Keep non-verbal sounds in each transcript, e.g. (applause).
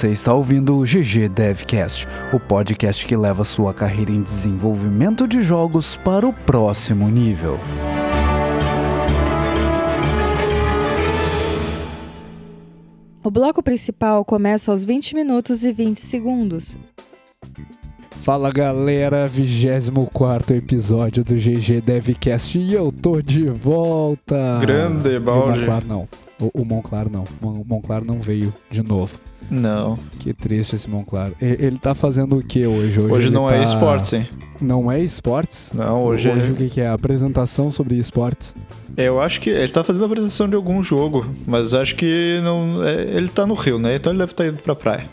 Você está ouvindo o GG Devcast, o podcast que leva sua carreira em desenvolvimento de jogos para o próximo nível. O bloco principal começa aos 20 minutos e 20 segundos. Fala galera, 24 episódio do GG Devcast e eu tô de volta. Grande balde. Monclar não. O, o Monclar não. O Monclar não veio de novo. Não. Que triste esse Monclar. E- Ele tá fazendo o que hoje? Hoje, ele não tá- é esportes, hein? Não é esportes? Não, hoje, é- Hoje o que, que é? Apresentação sobre esportes. Eu acho que ele tá fazendo a apresentação de algum jogo, mas acho que não. é, ele tá no Rio, né? Então ele deve estar indo pra praia.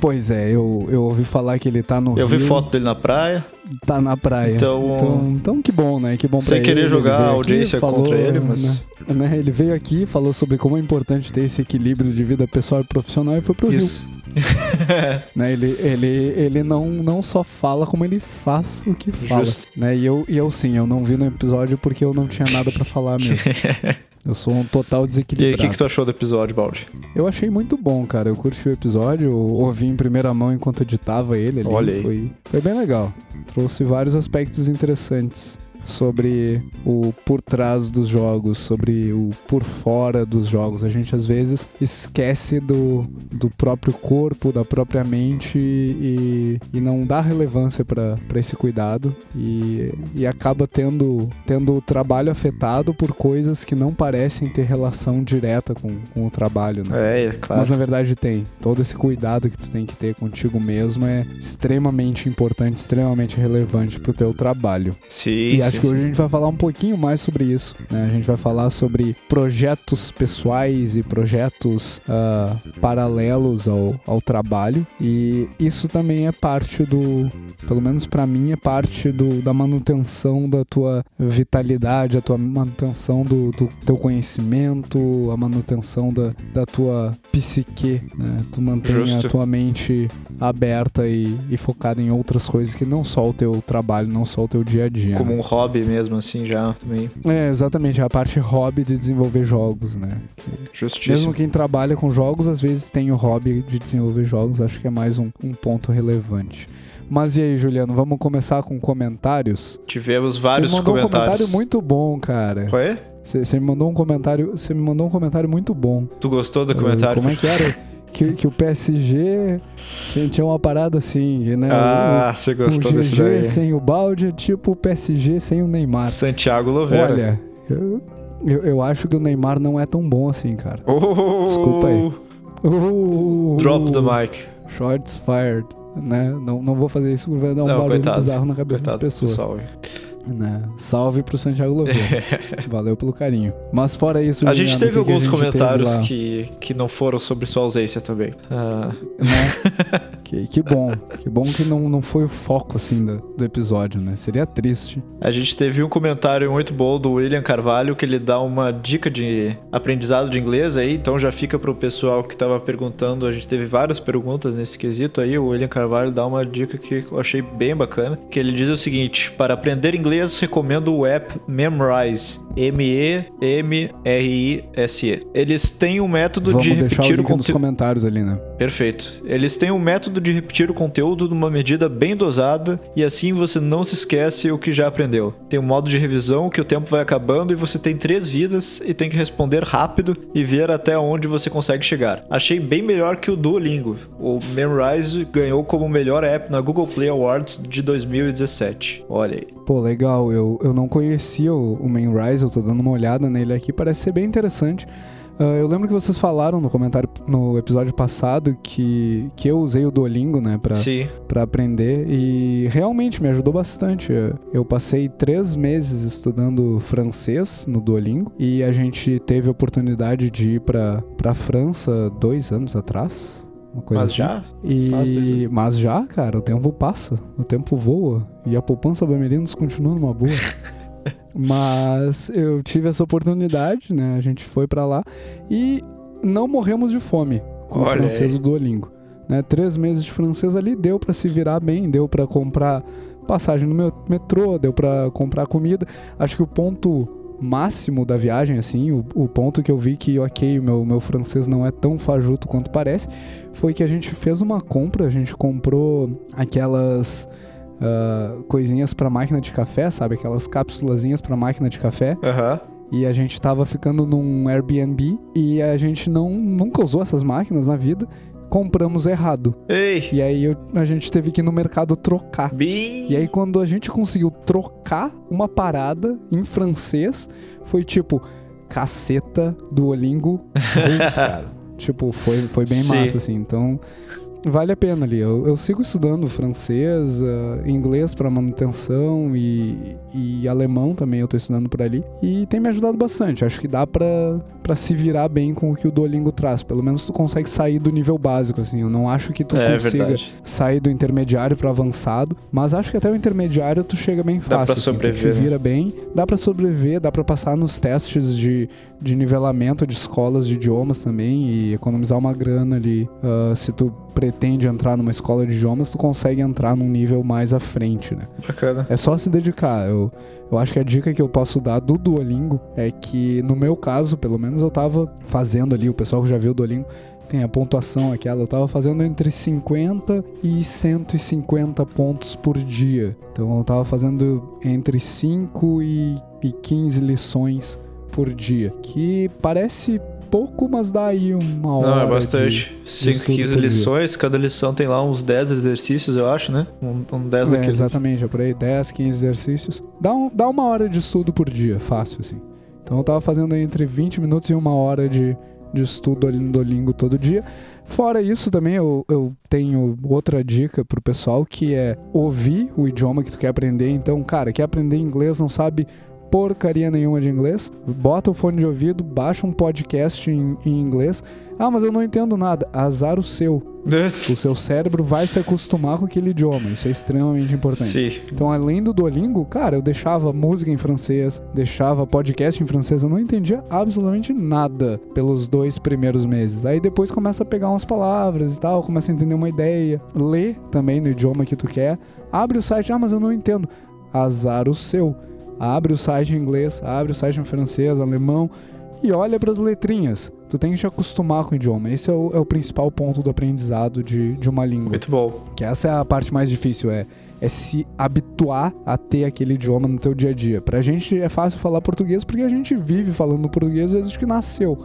Pois é, eu, eu ouvi falar que ele tá no Eu vi Rio, foto dele na praia. tá na praia. Então- então, então que bom, né? Que bom pra Sem querer ele jogar a aqui, audiência falou, contra ele, mas- Né, né, ele veio aqui, falou sobre como é importante ter esse equilíbrio de vida pessoal e profissional e foi pro Isso. Rio. (laughs) Né? Ele, ele, ele não, não só fala, como ele faz o que fala. Justo. Né? E, eu, e eu sim, eu não vi no episódio porque eu não tinha nada pra falar mesmo. (laughs) Eu sou um total E aí, desequilibrado. o que, que tu achou do episódio, Baldi? Eu achei muito bom, cara. Eu curti o episódio, eu ouvi em primeira mão enquanto editava ele ali. Olha aí. Foi, foi bem legal. Trouxe vários aspectos interessantes sobre o por trás dos jogos, sobre o por fora dos jogos. A gente às vezes esquece do, do próprio corpo, da própria mente e, e não dá relevância para esse cuidado e, e acaba tendo, tendo o trabalho afetado por coisas que não parecem ter relação direta com, com o trabalho, né? É, é claro. Mas na verdade tem. Todo esse cuidado que tu tem que ter contigo mesmo é extremamente importante, extremamente relevante pro teu trabalho. Sim, E sim, acho que sim. hoje a gente vai falar um pouquinho mais sobre isso. Né? A gente vai falar sobre projetos pessoais e projetos ah, paralelos ao, ao trabalho. E isso também é parte do, pelo menos pra mim, é parte do, da manutenção da tua vitalidade, a tua manutenção do, do teu conhecimento, a manutenção da, da tua psique, né? Tu mantém a Justo. tua mente aberta e, e focada em outras coisas que não só o teu trabalho, não só o teu dia a dia. Como né? um hobby mesmo, assim, já também. É, exatamente, é a parte hobby de desenvolver jogos, né? Justíssimo. Mesmo quem trabalha com jogos, às vezes tem o hobby de desenvolver jogos, acho que é mais um, um ponto relevante. Mas e aí, Juliano, vamos começar com comentários? Tivemos vários Você me mandou um comentários. comentário muito bom, cara. Qual é? Você me mandou um comentário, você me mandou um comentário muito bom. Tu gostou do Uh, comentário? Como é que era? (laughs) Que, que o PSG tinha uma parada assim, né? Ah, você o, o gostou desse GG daí. sem o balde é tipo o PSG sem o Neymar. Santiago Louveira. Olha, eu, eu, eu acho que o Neymar não é tão bom assim, cara. Oh, Desculpa aí. Uh, Drop the mic. Shots fired. Né? Não, não vou fazer isso porque vai dar um Não, barulho coitado. bizarro na cabeça das pessoas. pessoal. Né? Salve pro Santiago Louveira. (laughs) Valeu pelo carinho. Mas fora isso, A gente teve que que alguns gente teve comentários lá? que, que não foram sobre sua ausência também. Ah, Né? (laughs) que, que bom. Que bom que não, não foi o foco, assim, do, do episódio, né? Seria triste. a gente teve um comentário muito bom do William Carvalho que ele dá uma dica de aprendizado de inglês aí, então já fica pro pessoal que tava perguntando. A gente teve várias perguntas nesse quesito aí. O William Carvalho dá uma dica que eu achei bem bacana, que ele diz o seguinte: para aprender inglês recomendo o app Memrise, M E M R I S E. Eles têm um método Vamos de o repetir o link nos conteúdo. comentários ali, né? Perfeito. Eles têm um método de repetir o conteúdo numa medida bem dosada e assim você não se esquece o que já aprendeu. Tem um modo de revisão que o tempo vai acabando e você tem três vidas e tem que responder rápido e ver até onde você consegue chegar. Achei bem melhor que o Duolingo. O Memrise ganhou como o melhor app na Google Play Awards de 2017. Olha aí. Pô, legal. Eu, eu não conhecia o, o Mainrise, eu tô dando uma olhada nele aqui, parece ser bem interessante. Ah, eu lembro que vocês falaram no comentário no episódio passado que, que eu usei o Duolingo, né, pra, Sim. pra aprender e realmente me ajudou bastante. Eu- Eu passei três meses estudando francês no Duolingo e a gente teve a oportunidade de ir pra, pra França dois anos atrás. Uma coisa Mas assim. já? E... Mas já, cara, o tempo passa, o tempo voa e a poupança Bamerinos continua numa boa. (laughs) Mas eu tive essa oportunidade, né? A gente foi pra lá e não morremos de fome com o Olha francês aí. do Duolingo. Né? Três meses de francês ali deu pra se virar bem, deu pra comprar passagem no meu metrô, deu pra comprar comida. Acho que o ponto máximo da viagem, assim, o, o ponto que eu vi que, ok, o meu, meu francês não é tão fajuto quanto parece, foi que a gente fez uma compra, a gente comprou aquelas uh, coisinhas para máquina de café, sabe? Aquelas cápsulazinhas para máquina de café. Aham. E a gente tava ficando num Airbnb e a gente não nunca usou essas máquinas na vida. Compramos errado. Ei! E aí eu- a gente teve que ir no mercado trocar. Bi! E aí quando a gente conseguiu trocar uma parada em francês, foi tipo caceta Duolingo Rules, (laughs) cara. tipo, foi, foi bem Sim. massa, assim. Então, vale a pena ali. Eu, eu sigo estudando francês, ah, inglês para manutenção e, e alemão também eu tô estudando por ali. E tem me ajudado bastante. Acho que dá pra, pra se virar bem com o que o Duolingo traz. Pelo menos tu consegue sair do nível básico, assim. Eu não acho que tu É consiga verdade. sair do intermediário pro avançado, mas acho que até o intermediário tu chega bem Dá fácil, pra assim, tu sobreviver, te né? vira bem, dá pra sobreviver, dá pra passar nos testes de, de nivelamento de escolas de idiomas também e economizar uma grana ali. Ah, se tu pretende entrar numa escola de idiomas, tu consegue entrar num nível mais à frente, né? Bacana. É só se dedicar. Eu, eu acho que a dica que eu posso dar do Duolingo é que, no meu caso, pelo menos eu tava fazendo ali, o pessoal que já viu o Duolingo tem a pontuação aquela, eu tava fazendo entre 50 e 150 pontos por dia. Então eu tava fazendo entre 5 e, e 15 lições por dia. Que parece pouco, mas dá aí uma hora. Não, é bastante. 5, estudo 15 por dia. lições, cada lição tem lá uns 10 exercícios, eu acho, né? Um, um 10 É, daqueles. exatamente, é por aí 10, 15 exercícios. Dá, um, dá uma hora de estudo por dia, fácil assim. Então eu tava fazendo entre 20 minutos e uma hora de, de estudo ali no Duolingo todo dia. Fora isso também eu, eu tenho outra dica pro pessoal que é ouvir o idioma que tu quer aprender. Então, cara, quer aprender inglês, não sabe porcaria nenhuma de inglês, bota o fone de ouvido, baixa um podcast em, em inglês. Ah, mas eu não entendo nada. Azar o seu. O seu cérebro vai se acostumar com aquele idioma. Isso é extremamente importante. Sim. Então, além do Duolingo, cara, eu deixava música em francês, deixava podcast em francês, eu não entendia absolutamente nada pelos dois primeiros meses. Aí depois começa a pegar umas palavras e tal, começa a entender uma ideia, lê também no idioma que tu quer, abre o site, ah, mas eu não entendo. Azar o seu. Abre o site em inglês, abre o site em francês, alemão e olha para as letrinhas. Tu tem que te acostumar com o idioma. Esse é o, é o principal ponto do aprendizado de, de uma língua. Muito bom. Que essa é a parte mais difícil, é, é se habituar a ter aquele idioma no teu dia a dia. Pra gente é fácil falar português porque a gente vive falando português desde que nasceu.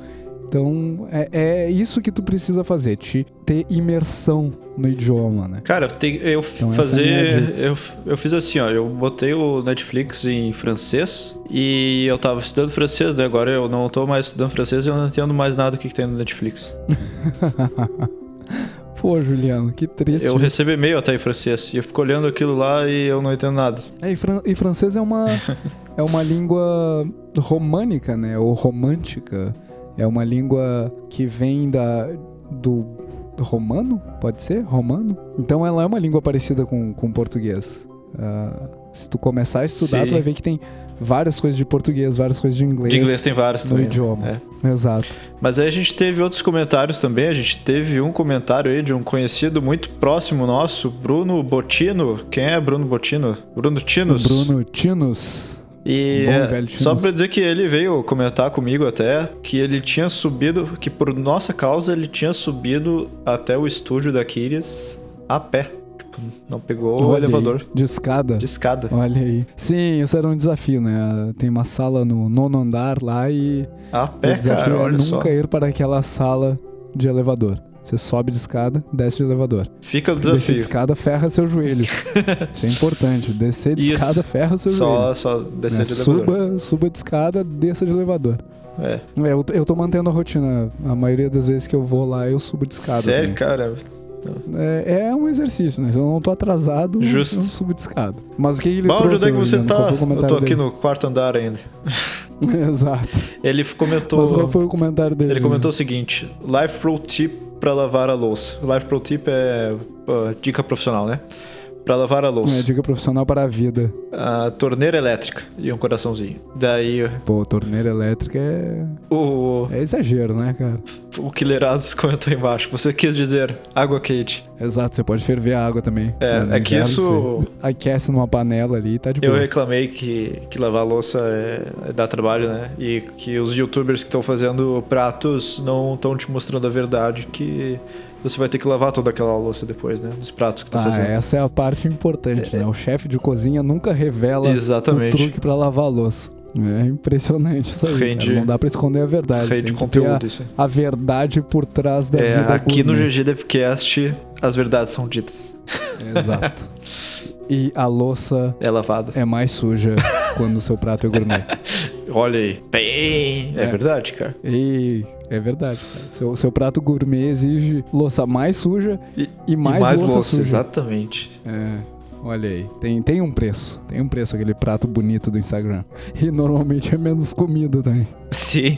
Então é, é isso que tu precisa fazer, te ter imersão no idioma, né? Cara, tem, eu Então, essa é fazer. Eu, eu fiz assim, ó. Eu botei o Netflix em francês e eu tava estudando francês, né? Agora eu não tô mais estudando francês e eu não entendo mais nada do que, que tem no Netflix. (laughs) Pô, Juliano, que triste. Eu recebo e-mail até em francês e eu fico olhando aquilo lá e eu não entendo nada. É, e, fran- e francês é uma, (laughs) é uma língua românica, né? Ou romântica. É uma língua que vem da, do romano, pode ser? Romano? Então ela é uma língua parecida com, com português. Ah, se tu começar a estudar, Sim. tu vai ver que tem várias coisas de português, várias coisas de inglês. De inglês tem vários no também. né? idioma. É. Exato. Mas aí a gente teve outros comentários também. A gente teve um comentário aí de um conhecido muito próximo nosso, Bruno Botino. Quem é Bruno Botino? Bruno Tinos. Bruno Tinos. E é, só pra dizer que ele veio comentar comigo até que ele tinha subido, que por nossa causa ele tinha subido até o estúdio da Kiris a pé. Tipo, não pegou o Olha aí, elevador De escada. de escada. Olha aí. Sim, isso era um desafio, né? Tem uma sala no nono andar lá e A o pé, desafio cara, é olha só. nunca ir para aquela sala de elevador. Você sobe de escada, desce de elevador. Fica o Descer de desafio. escada, ferra seu joelho. (laughs) Isso é importante. Descer de Isso. escada, ferra seu joelho. Só, só Né? descer de elevador. Suba, suba de escada, desça de elevador. É. É, eu, eu tô mantendo a rotina. A maioria das vezes que eu vou lá, eu subo de escada. Sério, também. cara? É, é um exercício, né? Se eu não tô atrasado, Justo. eu subo de escada. Mas o que ele Bom, trouxe, onde é que você Juliano? Tá? Eu tô aqui dele? no quarto andar ainda. (laughs) Exato. Ele comentou. Mas qual foi o comentário dele? Ele comentou o seguinte: Life Pro Tip pra lavar a louça. Life Pro Tip é uh, dica profissional, né? Pra lavar a É, louça. dica profissional para a vida. A torneira elétrica e um coraçãozinho. Daí Pô, torneira elétrica é. o, É exagero, né, cara? o Killerazes (laughs) comentou embaixo. Você quis dizer água quente. Exato, você pode ferver a água também. É, No é que inverno, isso- você Aquece numa panela ali e tá de Eu boa. reclamei que, que lavar louça é, é dá trabalho, né? E que os youtubers que estão fazendo pratos não estão te mostrando a verdade que você vai ter que lavar toda aquela louça depois, né? Dos pratos que estão Ah, fazendo. essa é a parte importante, né? O chefe de cozinha nunca revela Exatamente. o truque pra lavar a louça. É impressionante isso aí. Rende-. Não dá pra esconder a verdade. Rei Tem de que ter conteúdo, isso. a, a verdade por trás da É, vida aqui no gourmet. GG Devcast as verdades são ditas. Exato. E a louça É lavada. é mais suja quando o seu prato é gourmet. (laughs) Olha aí. Bem, é, É. verdade, cara. E é verdade. Cara. Seu, seu prato gourmet exige louça mais suja E, e mais, e mais louça, louça, suja. exatamente. É, olha aí. Tem, tem um preço. Tem um preço aquele prato bonito do Instagram. E normalmente é menos comida também. Sim.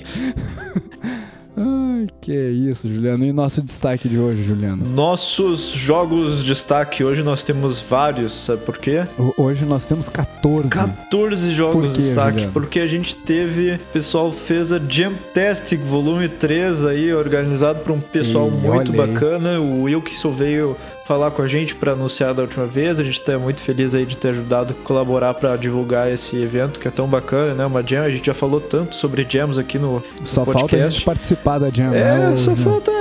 Ai, (laughs) que isso, Juliano. E nosso destaque de hoje, Juliano? Nossos jogos de destaque hoje nós temos vários, sabe por quê? Ho- Hoje nós temos 14. 14 jogos de destaque, Juliano? porque a gente teve. O pessoal fez a Jamtastic Volume 3 aí, organizado por um pessoal muito bacana. O Wilkson veio falar com a gente para anunciar da última vez. A gente tá muito feliz aí de ter ajudado a colaborar para divulgar esse evento que é tão bacana, né? Uma jam, a gente já falou tanto sobre jams aqui no, Só no falta a podcast. gente participar da Jam. É, né, só falta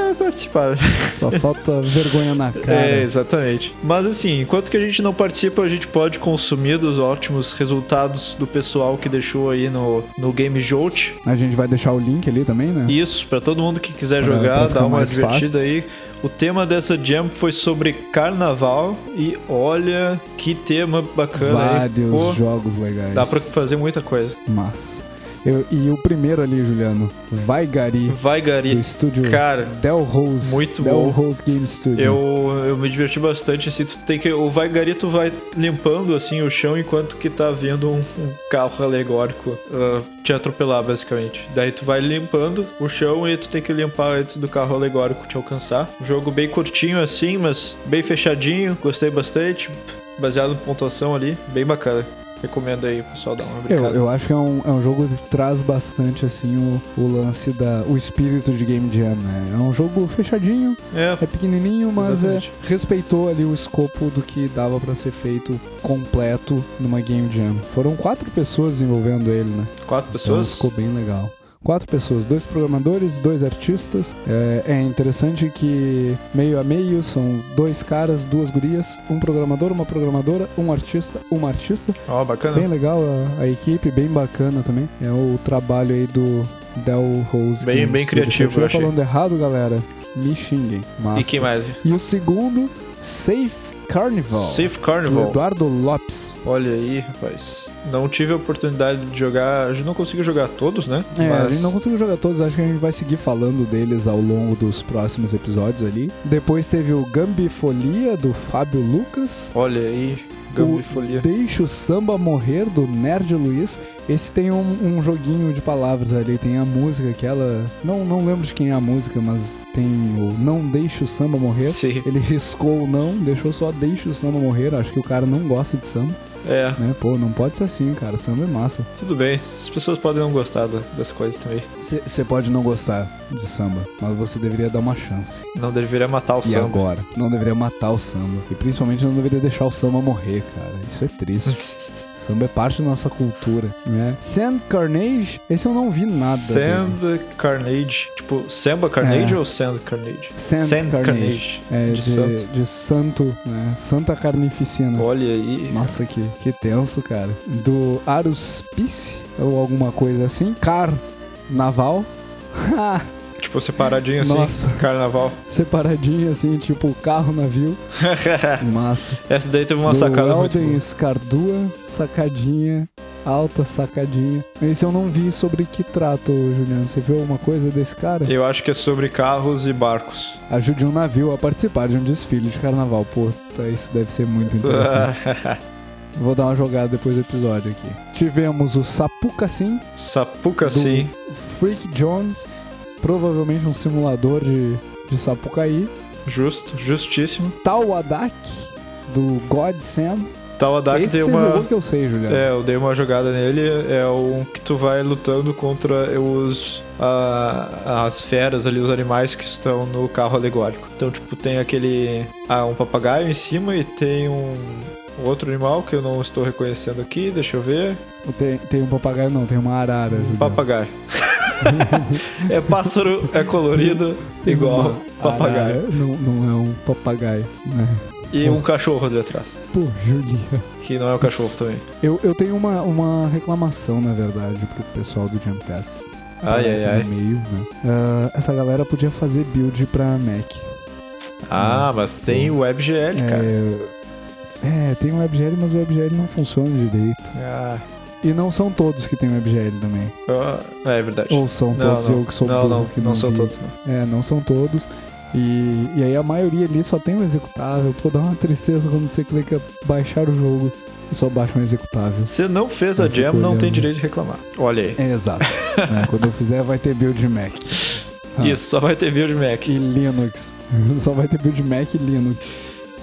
participar. Só falta vergonha na (laughs) cara. É, exatamente. Mas assim, enquanto que a gente não participa, a gente pode consumir dos ótimos resultados do pessoal que deixou aí no, no Game Jolt. A gente vai deixar o link ali também, né? Isso, pra todo mundo que quiser Pra- jogar, pra dar uma divertida aí. O tema dessa jam foi sobre carnaval e olha que tema bacana aí. Vários Pô, jogos legais. dá pra fazer muita coisa. Mas. Eu- e o primeiro ali, Juliano, Vai Gari, Vai, do Gari. estúdio Cara, Del Rose. muito Del bom. Rose Game Studio. Eu, eu me diverti bastante, assim, tu tem que. O vai garito vai limpando assim o chão enquanto que tá vindo um, um carro alegórico ah, te atropelar, basicamente. Daí tu vai limpando o chão e tu tem que limpar antes do carro alegórico te alcançar. Jogo bem curtinho assim, mas bem fechadinho, gostei bastante. Baseado em pontuação ali, bem bacana. Recomendo aí, pessoal, dar uma Eu, brincada. eu acho que é um, é um jogo que traz bastante, assim, o, o lance da... O espírito de Game Jam, né? É um jogo fechadinho, É, é pequenininho, mas é, respeitou ali o escopo do que dava pra ser feito completo numa Game Jam. Foram quatro pessoas desenvolvendo ele, né? quatro Então pessoas. ficou bem legal. Quatro pessoas, dois programadores, dois artistas. É, é interessante que meio a meio são dois caras, duas gurias, um programador, uma programadora, um artista, uma artista. Ó, bacana. Bem legal a, a equipe, bem bacana também. É o trabalho aí do Del Rose. Bem- bem criativo, Se eu achei. falando errado, galera, me xinguem. Massa. E quem mais? E o segundo, Safe Carnival. Safe do Carnival. Eduardo Lopes. Olha aí, rapaz. Não tive a oportunidade de jogar. A gente não conseguiu jogar todos, né? É, a Mas- gente não conseguiu jogar todos, acho que a gente vai seguir falando deles ao longo dos próximos episódios ali. Depois teve o Gambifolia, do Fábio Lucas. Olha aí, Gambifolia. Deixa o Samba Morrer, do Nerd Luiz. Esse tem um, um joguinho de palavras ali, tem a música que ela... Não, não lembro de quem é a música, mas tem o Não Deixa o Samba Morrer. Sim, Ele riscou o não, deixou só Deixa o Samba Morrer. Acho que o cara não gosta de samba, é, né? Pô, não pode ser assim, cara. Samba é massa. tudo bem. As pessoas podem não gostar da- das coisas também. Você pode não gostar de samba, mas você deveria dar uma chance. Não deveria matar o E samba. agora? Não deveria matar o samba. E principalmente não deveria deixar o samba morrer, cara. Isso é triste. (laughs) samba é parte da nossa cultura, né? Sand Carnage, esse eu não vi nada. dele. Sand Carnage. Tipo, Samba Carnage É. ou Sand Carnage? Sand Carnage. É, de de, santo. de santo, né? Santa Carnificina. Olha aí. Nossa, que, que tenso, cara. Do Aruspice, ou alguma coisa assim. Carnaval. (laughs) Tipo, separadinho assim. Nossa. Carnaval. Separadinho assim, tipo carro, navio. (laughs) Massa. Essa daí teve uma do sacada muito Elden boa. Scardua, sacadinha, alta sacadinha. Esse eu não vi sobre que trata, Juliano. Você viu alguma coisa desse cara? Eu acho que é sobre carros e barcos. Ajude um navio a participar de um desfile de carnaval. Pô, isso deve ser muito interessante. (laughs) Vou dar uma jogada depois do episódio aqui. Tivemos o Sapuca do sim. Freak Jones, provavelmente um simulador de, de Sapucaí. Justo, justíssimo. Tawadak, do God Sam. Tawadak Esse você uma. que eu sei, Juliano. É, eu dei uma jogada nele, é um que tu vai lutando contra os a- as feras ali, os animais que estão no carro alegórico. Então, tipo, tem aquele ah, um papagaio em cima e tem um outro animal que eu não estou reconhecendo aqui, deixa eu ver. Tem, tem um papagaio, não, tem uma arara. Um papagaio. (laughs) é pássaro, é colorido, igual uma papagaio. arara, Não, não é um papagaio, né? E um cachorro ali atrás, Pô, Juliano. que não é um cachorro também. Eu, eu tenho uma, uma reclamação, na verdade, pro pessoal do Jamcast. Ai, Aqui ai, ai. meio, né? Ah, essa galera podia fazer build pra Mac. Ah, mas tem o WebGL, cara. É, tem o WebGL, mas o WebGL não funciona direito. Ah, E não são todos que tem WebGL também. ah, é verdade. Ou são Não, todos não. eu que sou não, burro não, que não são vi. todos, não. É, não são todos. E, e aí a maioria ali só tem um executável. Pô, dá uma tristeza quando você clica baixar o jogo e só baixa um executável. Se não fez a Eu fico jam, não tem direito de reclamar. Olha aí. É, exato. (laughs) É, quando eu fizer, vai ter build Mac. Ah. Isso, só vai ter build Mac. E Linux. (laughs) Só vai ter build Mac e Linux.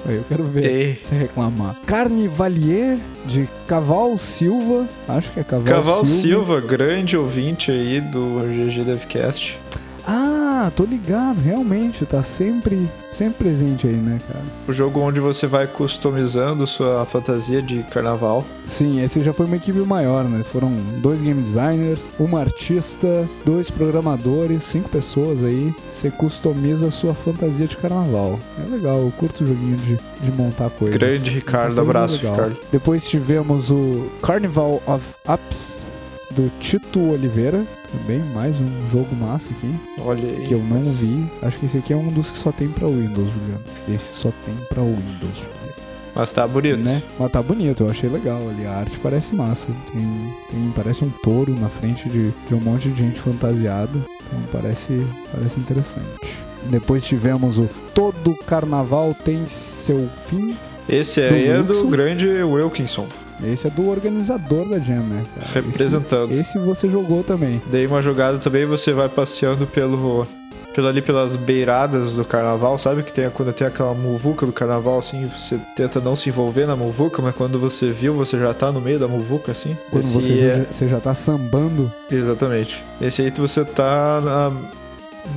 Aí eu quero ver. Ei. Você reclamar. Carnivalier de Caval Silva. Acho que é Caval, Caval Silva. Silva, grande ouvinte aí do GG Devcast. Ah, tô ligado. Realmente, tá sempre, sempre presente aí, né, cara? O jogo onde você vai customizando sua fantasia de carnaval. Sim, esse já foi uma equipe maior, né? Foram dois game designers, uma artista, dois programadores, cinco pessoas aí. Você customiza a sua fantasia de carnaval. É legal, eu curto o joguinho de, de montar coisas. Grande Ricardo, abraço, legal. Ricardo. Depois tivemos o Carnival of Ups do Tito Oliveira. Também mais um jogo massa aqui, Olha aí. que eu não mas- vi. Acho que esse aqui é um dos que só tem pra Windows, Juliano. Esse só tem pra Windows, Juliano. Mas tá bonito. Né? Mas tá bonito, eu achei legal ali. A arte parece massa. Tem, tem- parece um touro na frente de, de um monte de gente fantasiada. Então parece, parece interessante. Depois tivemos o Todo Carnaval tem seu fim. Esse aí Do é Wilson. do grande Wilkinson, Esse é do organizador da Jam, né? cara? representando. Esse, esse você jogou também. Dei uma jogada também, você vai passeando pelo, pelo ali pelas beiradas do carnaval, sabe? Que tem quando tem aquela muvuca do carnaval, assim, você tenta não se envolver na muvuca, mas quando você viu, você já tá no meio da muvuca, assim. Quando Esse você, é- vê, você já tá sambando. Exatamente. Esse aí você tá na-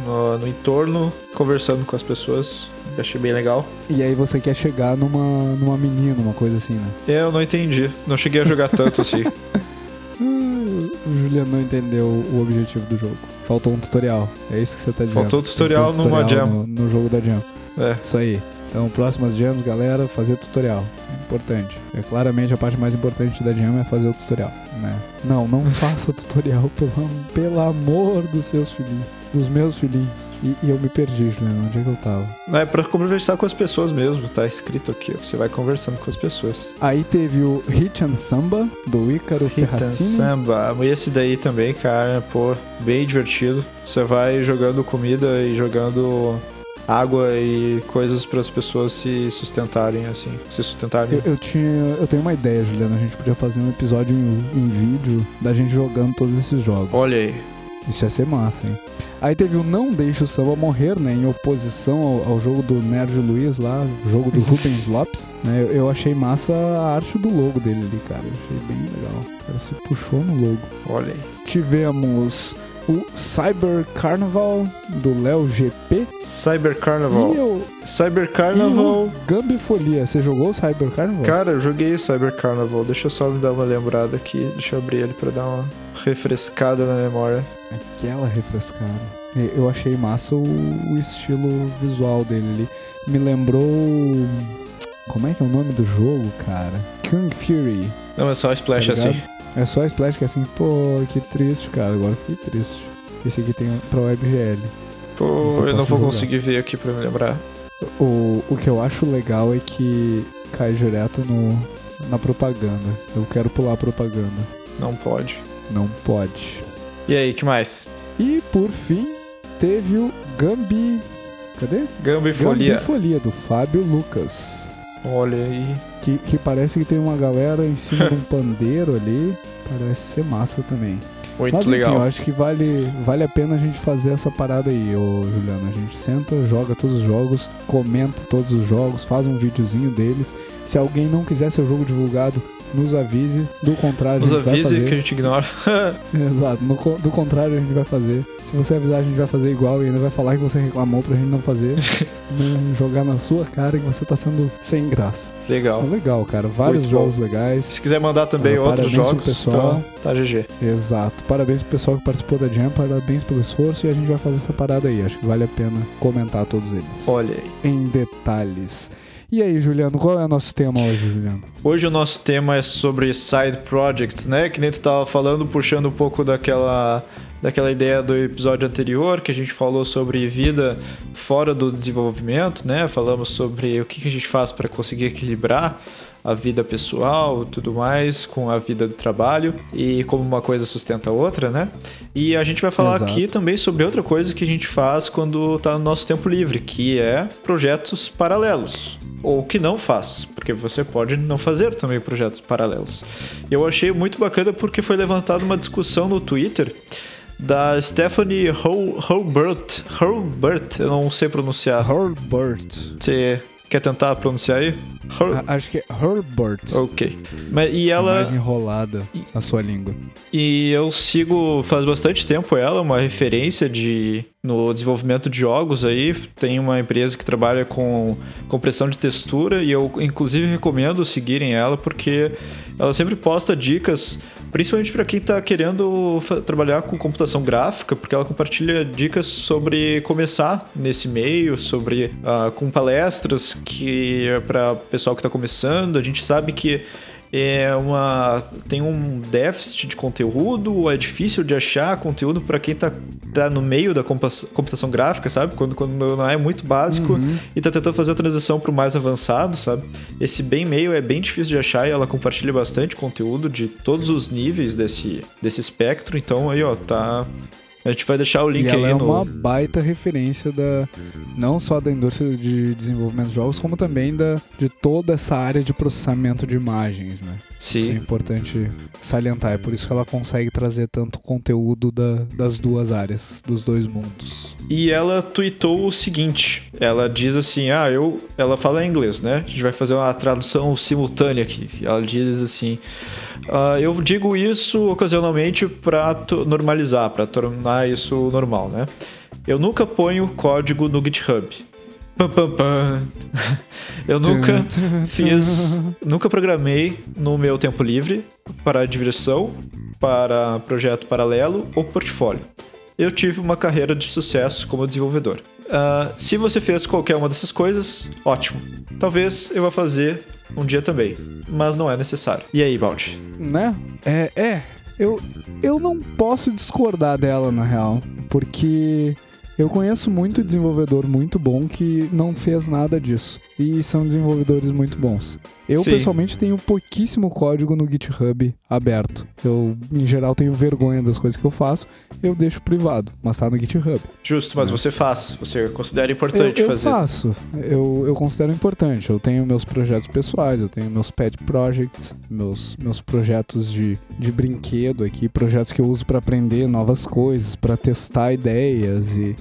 no, no entorno, conversando com as pessoas. Eu achei bem legal. E aí você quer chegar numa, numa menina, uma coisa assim, né? É, Eu não entendi. Não cheguei a jogar tanto assim. (laughs) O Juliano não entendeu o objetivo do jogo. Faltou um tutorial. É isso que você tá dizendo. Faltou tutorial Faltou numa jam. No, no jogo da Jam. É. Isso aí. Então, próximas jams, galera, fazer tutorial. Importante. É claramente a parte mais importante da jam é fazer o tutorial, né? Não, não (laughs) faça tutorial, pelo, pelo amor dos seus filhinhos. Dos meus filhinhos. E, e eu me perdi, Juliano. Onde é que eu tava? É pra conversar com as pessoas mesmo, tá escrito aqui. Você vai conversando com as pessoas. Aí teve o Hit and Samba, do Ícaro Ferracini. Samba. Esse daí também, cara, pô, bem divertido. Você vai jogando comida e jogando água e coisas para as pessoas se sustentarem, assim. Se sustentarem. Eu, eu tinha, eu tenho uma ideia, Juliano. A gente podia fazer um episódio em, em vídeo da gente jogando todos esses jogos. Olha aí. Isso ia ser massa, hein? Aí teve o Não Deixe o Samba Morrer, né? Em oposição ao, ao jogo do Nerd Luiz lá, o jogo do Rubens Lopes. Né? Eu, eu achei massa a arte do logo dele ali, cara. Eu achei bem legal. O cara se puxou no logo. Olha aí. Tivemos o Cyber Carnival do Léo GP. Cyber Carnival. E o, Cyber Carnival. o Gambifolia. Você jogou o Cyber Carnival? Cara, eu joguei o Cyber Carnival. Deixa eu só me dar uma lembrada aqui. Deixa eu abrir ele pra dar uma refrescada na memória. Aquela refrescada. Eu achei massa o, o estilo visual dele ali. Me lembrou. Como é que é o nome do jogo, cara? Kung Fury. Não, é só splash Tá assim. É só a Splash que é assim, pô, que triste, cara. Agora fiquei triste. Esse aqui tem pra WebGL. Pô, eu eu não vou jogar. conseguir ver aqui pra me lembrar. O, o que eu acho legal é que cai direto no, na propaganda. Eu quero pular a propaganda. Não pode. Não pode. E aí, que mais? E por fim, teve o Gambi. Cadê? Gamba e Folia. Gambifolia, do Fábio Lucas. Olha aí. Que, que parece que tem uma galera em cima de um (laughs) pandeiro ali. Parece ser massa também. Muito Mas enfim, legal. eu acho que vale, vale a pena a gente fazer essa parada aí, ô Juliano. A gente senta, joga todos os jogos, comenta todos os jogos, faz um videozinho deles. Se alguém não quiser seu jogo divulgado, nos avise. Do contrário, Nos a gente vai avise fazer. que a gente ignora. (laughs) Exato, no do contrário a gente vai fazer. Se você avisar, a gente vai fazer igual e ainda vai falar que você reclamou pra gente não fazer. (laughs) não jogar na sua cara que você tá sendo sem graça. legal. É legal, cara. Vários Muito bom. jogos legais. Se quiser mandar também Ah, outros jogos, pessoal. então tá GG. Exato. Parabéns pro pessoal que participou da Jam, parabéns pelo esforço e a gente vai fazer essa parada aí. Acho que vale a pena comentar todos eles. Olha aí. Em detalhes. E aí, Juliano, qual é o nosso tema hoje, Juliano? Hoje o nosso tema é sobre side projects, né? Que nem tu tava falando, puxando um pouco daquela, daquela ideia do episódio anterior, que a gente falou sobre vida fora do desenvolvimento, né? Falamos sobre o que a gente faz para conseguir equilibrar a vida pessoal e tudo mais com a vida do trabalho e como uma coisa sustenta a outra, né? E a gente vai falar Exato. aqui também sobre outra coisa que a gente faz quando tá no nosso tempo livre, que é projetos paralelos. Ou que não faz, porque você pode não fazer também projetos paralelos. Eu achei muito bacana porque foi levantada uma discussão no Twitter da Stephanie Hol- Holbert. Holbert, eu não sei pronunciar. Herbert. Você quer tentar pronunciar aí? A- Acho que é Herbert. Ok. Mas, e ela. Mais enrolada a sua língua. E eu sigo faz bastante tempo ela, uma referência de no desenvolvimento de jogos aí. Tem uma empresa que trabalha com compressão de textura e eu inclusive recomendo seguirem ela porque ela sempre posta dicas, principalmente para quem está querendo trabalhar com computação gráfica, porque ela compartilha dicas sobre começar nesse meio, sobre ah, com palestras que é para pessoal que está começando. A gente sabe que é uma tem um déficit de conteúdo, é difícil de achar conteúdo para quem tá, tá no meio da computação gráfica, sabe? Quando, quando não é muito básico e tá tentando fazer a transição pro mais avançado, sabe? Esse bem meio é bem difícil de achar e ela compartilha bastante conteúdo de todos os níveis desse, desse espectro, então aí ó, tá a gente vai deixar o link E ela aí é no uma baita referência da não só da indústria de desenvolvimento de jogos, como também da, de toda essa área de processamento de imagens, né? Isso é Sim. importante salientar. É por isso que ela consegue trazer tanto conteúdo da- das duas áreas, dos dois mundos. E ela tweetou o seguinte: ela diz assim, ah, eu. Ela fala em inglês, né? A gente vai fazer uma tradução simultânea aqui. Ela diz assim: ah, eu digo isso ocasionalmente para normalizar, para tornar isso normal, né? Eu nunca ponho código no GitHub. Pam, pam, pam. (laughs) Eu nunca fiz, nunca programei no meu tempo livre para diversão, para projeto paralelo ou portfólio. Eu tive uma carreira de sucesso como desenvolvedor. Ah, se você fez qualquer uma dessas coisas, ótimo. Talvez eu vá fazer um dia também, mas não é necessário. E aí, Baldi? Né? É, é. Eu, eu não posso discordar dela, na real. Porque eu conheço muito desenvolvedor muito bom que não fez nada disso. E são desenvolvedores muito bons. Eu, Sim. pessoalmente, tenho pouquíssimo código no GitHub aberto. Eu, em geral, tenho vergonha das coisas que eu faço. Eu deixo privado, mas tá no GitHub. Justo, mas você faz. Você considera importante eu, eu fazer. faço. Eu, eu considero importante. Eu tenho meus projetos pessoais, eu tenho meus pet projects, meus, meus projetos de, de brinquedo aqui, projetos que eu uso para aprender novas coisas, para testar ideias e,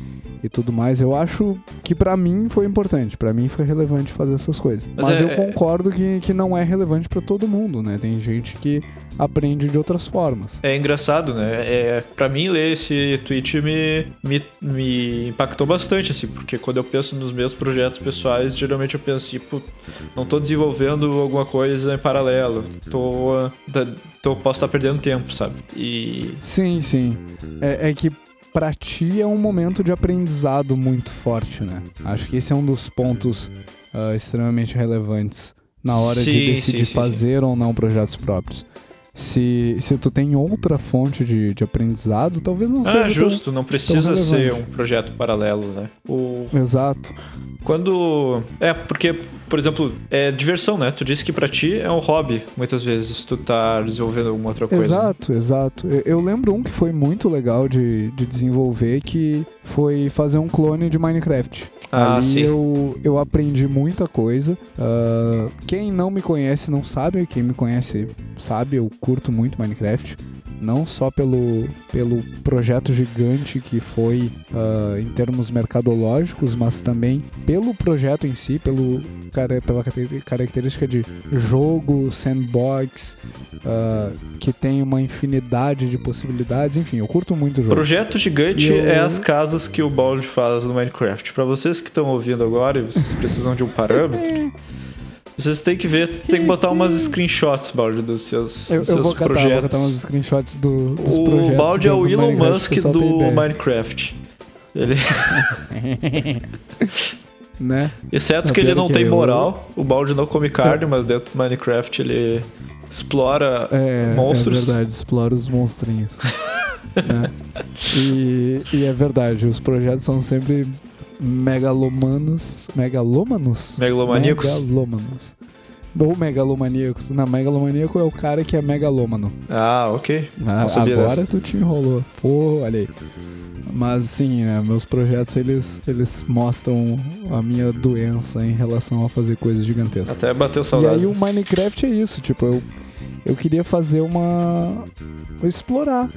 e tudo mais. Eu acho que pra mim foi importante, pra mim foi relevante fazer essas coisas. Mas Mas, é- eu concordo que, que não é relevante pra todo mundo, né? Tem gente que aprende de outras formas. É engraçado, né? É, pra mim, ler esse tweet me, me, me impactou bastante, assim, porque quando eu penso nos meus projetos pessoais, geralmente eu penso, tipo, não tô desenvolvendo alguma coisa em paralelo, tô, tô posso estar perdendo tempo, sabe? E Sim, sim. É, é que pra ti é um momento de aprendizado muito forte, né? Acho que esse é um dos pontos ah, extremamente relevantes na hora Sim, de decidir sim, sim, fazer ou não projetos próprios. Se, se tu tem outra fonte de, de aprendizado, talvez não seja. ah, tão- justo, não precisa ser um projeto paralelo, né? O, Exato. Quando. É, porque, por exemplo, é diversão, né? Tu disse que pra ti é um hobby, muitas vezes, tu tá desenvolvendo alguma outra coisa. Exato, exato. Eu, eu lembro um que foi muito legal de, de desenvolver, que foi fazer um clone de Minecraft. Ah, Ali sim. eu, eu aprendi muita coisa. Ah, quem não me conhece não sabe, quem me conhece sabe, eu curto muito Minecraft. Não só pelo, pelo projeto gigante que foi uh, em termos mercadológicos, mas também pelo projeto em si, pelo, pela característica de jogo, sandbox, uh, que tem uma infinidade de possibilidades. Enfim, eu curto muito o jogo. Projeto gigante eu... é as casas que o Baldi faz no Minecraft. Para vocês que estão ouvindo agora e vocês precisam de um parâmetro. (laughs) Vocês têm que ver, tem que botar umas screenshots, Baldi, dos seus, eu, dos eu vou catar, projetos. Vou catar umas screenshots do, dos o projetos. O Baldi é o Elon Musk do Minecraft. Ele. (laughs) né? Exceto que ele não que tem moral. O Baldi não come carne, mas dentro do Minecraft ele explora é, monstros. É verdade, explora os monstrinhos. (laughs) né? e, e é verdade, os projetos são sempre megalomanos. Megalomanos? Megalomaníacos? Megalomanos. Ou megalomaníacos. Não, megalomaníaco é o cara que é megalômano. Ah, ok. Ah, agora dessa. tu te enrolou. Pô, olha aí. Mas sim, né, meus projetos eles, eles mostram a minha doença em relação a fazer coisas gigantescas. Até bateu saudade. E aí o Minecraft é isso, tipo, eu, eu queria fazer uma. explorar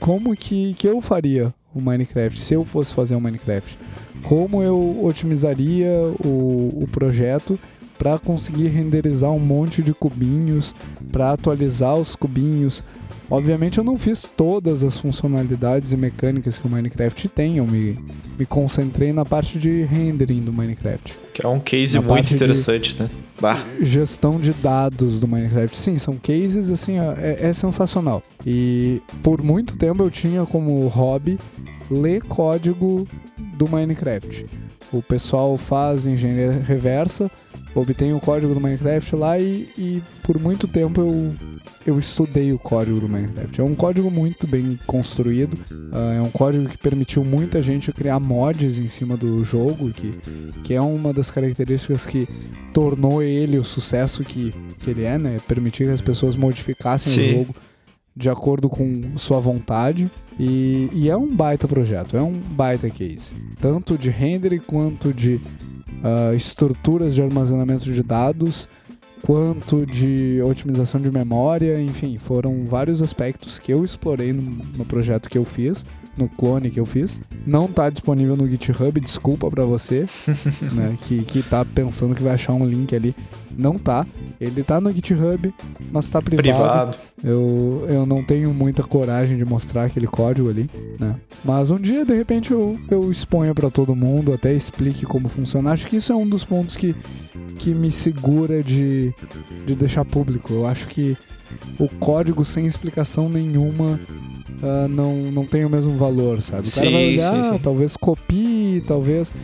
como que, que eu faria o Minecraft, se eu fosse fazer um Minecraft como eu otimizaria o, o projeto para conseguir renderizar um monte de cubinhos, para atualizar os cubinhos. Obviamente eu não fiz todas as funcionalidades e mecânicas que o Minecraft tem, eu me, me concentrei na parte de rendering do Minecraft. Que é um case na muito interessante, né? Bah. Gestão de dados do Minecraft. Sim, são cases assim, é, é sensacional. E por muito tempo eu tinha como hobby ler código do Minecraft. O pessoal faz engenharia reversa, obtém o código do Minecraft lá e, e, por muito tempo eu, eu estudei o código do Minecraft. É um código muito bem construído, uh, é um código que permitiu muita gente criar mods em cima do jogo, que, que é uma das características que tornou ele o sucesso que, que ele é, né? Permitir que as pessoas modificassem Sim. o jogo de acordo com sua vontade. E, e, é um baita projeto, é um baita case. Tanto de render quanto de uh, estruturas de armazenamento de dados, quanto de otimização de memória, enfim, foram vários aspectos que eu explorei no, no projeto que eu fiz no clone que eu fiz. Não tá disponível no GitHub, desculpa para você, (laughs) né, que, que tá pensando que vai achar um link ali. Não tá. Ele tá no GitHub, mas tá privado. privado. Eu, eu não tenho muita coragem de mostrar aquele código ali, né? Mas um dia, de repente, eu, eu exponho para todo mundo, até explique como funciona. Acho que isso é um dos pontos que, que me segura de, de deixar público. Eu acho que o código sem explicação nenhuma uh, não, não tem o mesmo valor, sabe? O sim, cara vai olhar, sim, sim. talvez copie, talvez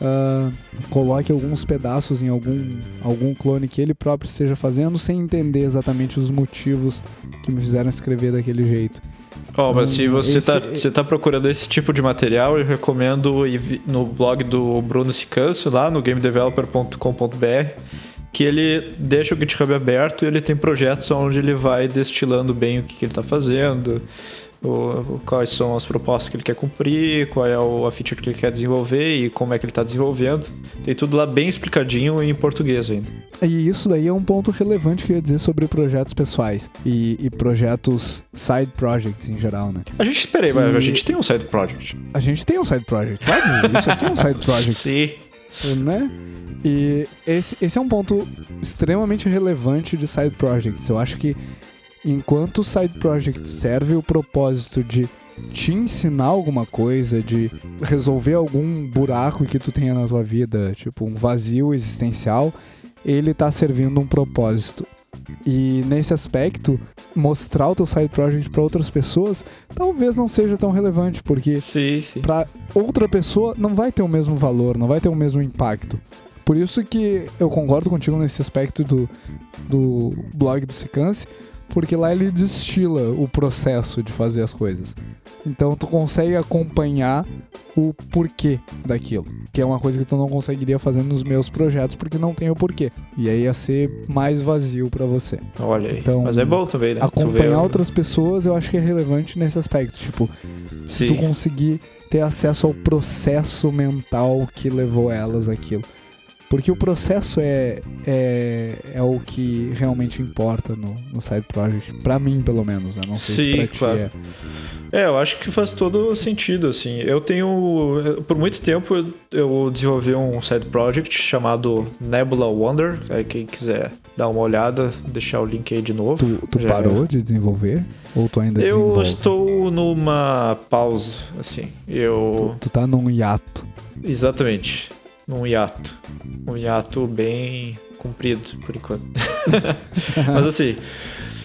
uh, coloque alguns pedaços em algum, algum clone que ele próprio esteja fazendo sem entender exatamente os motivos que me fizeram escrever daquele jeito. Oh, mas se então, você está esse... tá procurando esse tipo de material, eu recomendo ir no blog do Bruno Sicâncio, lá no gamedeveloper.com.br que ele deixa o GitHub aberto e ele tem projetos onde ele vai destilando bem o que, que ele está fazendo, o, quais são as propostas que ele quer cumprir, qual é o, a feature que ele quer desenvolver e como é que ele está desenvolvendo. Tem tudo lá bem explicadinho em português ainda. E isso daí é um ponto relevante que eu ia dizer sobre projetos pessoais e, e projetos side projects em geral, né? A gente, peraí, que... a gente tem um side project. A gente tem um side project, óbvio. Isso aqui é um side (laughs) project. Sim. Né? E esse, esse é um ponto extremamente relevante de side projects. Eu acho que enquanto o side project serve o propósito de te ensinar alguma coisa, de resolver algum buraco que tu tenha na tua vida, tipo um vazio existencial, ele tá servindo um propósito. E nesse aspecto, mostrar o teu side project para outras pessoas talvez não seja tão relevante, porque para outra pessoa não vai ter o mesmo valor, não vai ter o mesmo impacto. Por isso que eu concordo contigo nesse aspecto do, do blog do Sicance, porque lá ele destila o processo de fazer as coisas. Então tu consegue acompanhar o porquê daquilo, que é uma coisa que tu não conseguiria fazer nos meus projetos porque não tem o porquê. E aí ia ser mais vazio para você. Olha aí. Então, Mas é bom também, né? Acompanhar outras pessoas eu acho que é relevante nesse aspecto, tipo, se tu conseguir ter acesso ao processo mental que levou elas aquilo. Porque o processo é, é, é o que realmente importa no, no side project. Pra mim, pelo menos, né? Não sei Sim, se pra ti claro. é. É, eu acho que faz todo sentido, assim. Eu tenho. Por muito tempo eu- eu desenvolvi um side project chamado Nebula Wonder. Aí quem quiser dar uma olhada, deixar o link aí de novo. Tu, tu Já parou de desenvolver? Ou tu ainda Eu desenvolve? estou numa pausa, assim. Eu. Tu, tu tá num hiato. Exatamente. Num hiato. Um hiato bem comprido, por enquanto. (laughs) Mas assim.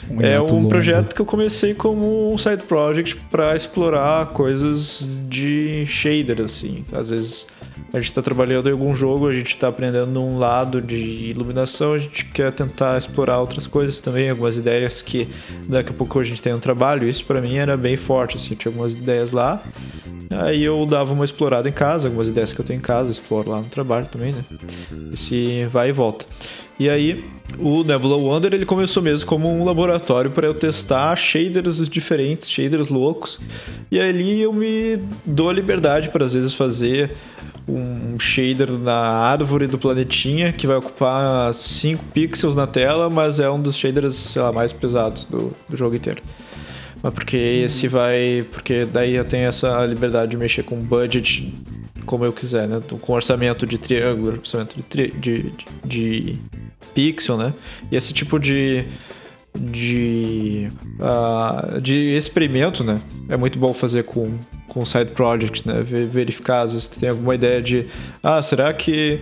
Um É um longo. projeto que eu comecei como um side project para explorar coisas de shader, assim. Às vezes a gente está trabalhando em algum jogo, a gente está aprendendo um lado de iluminação, a gente quer tentar explorar outras coisas também, algumas ideias que daqui a pouco a gente tem no trabalho. Isso para mim era bem forte, assim, tinha algumas ideias lá. Aí eu dava uma explorada em casa, algumas ideias que eu tenho em casa, exploro lá no trabalho também, né? Esse vai e volta. E aí, o Nebula Wonder ele começou mesmo como um laboratório para eu testar shaders diferentes, shaders loucos. E ali eu me dou a liberdade para às vezes fazer um shader na árvore do planetinha que vai ocupar 5 pixels na tela, mas é um dos shaders, sei lá, mais pesados do, do jogo inteiro. Mas porque esse vai. Porque daí eu tenho essa liberdade de mexer com budget como eu quiser, né? Com orçamento de triângulo, orçamento de, tri- de, de, de pixel, né? E esse tipo de. de. ah, de experimento, né? É muito bom fazer com, com side projects, né? Ver- Verificar, às vezes tem alguma ideia de. Ah, será que.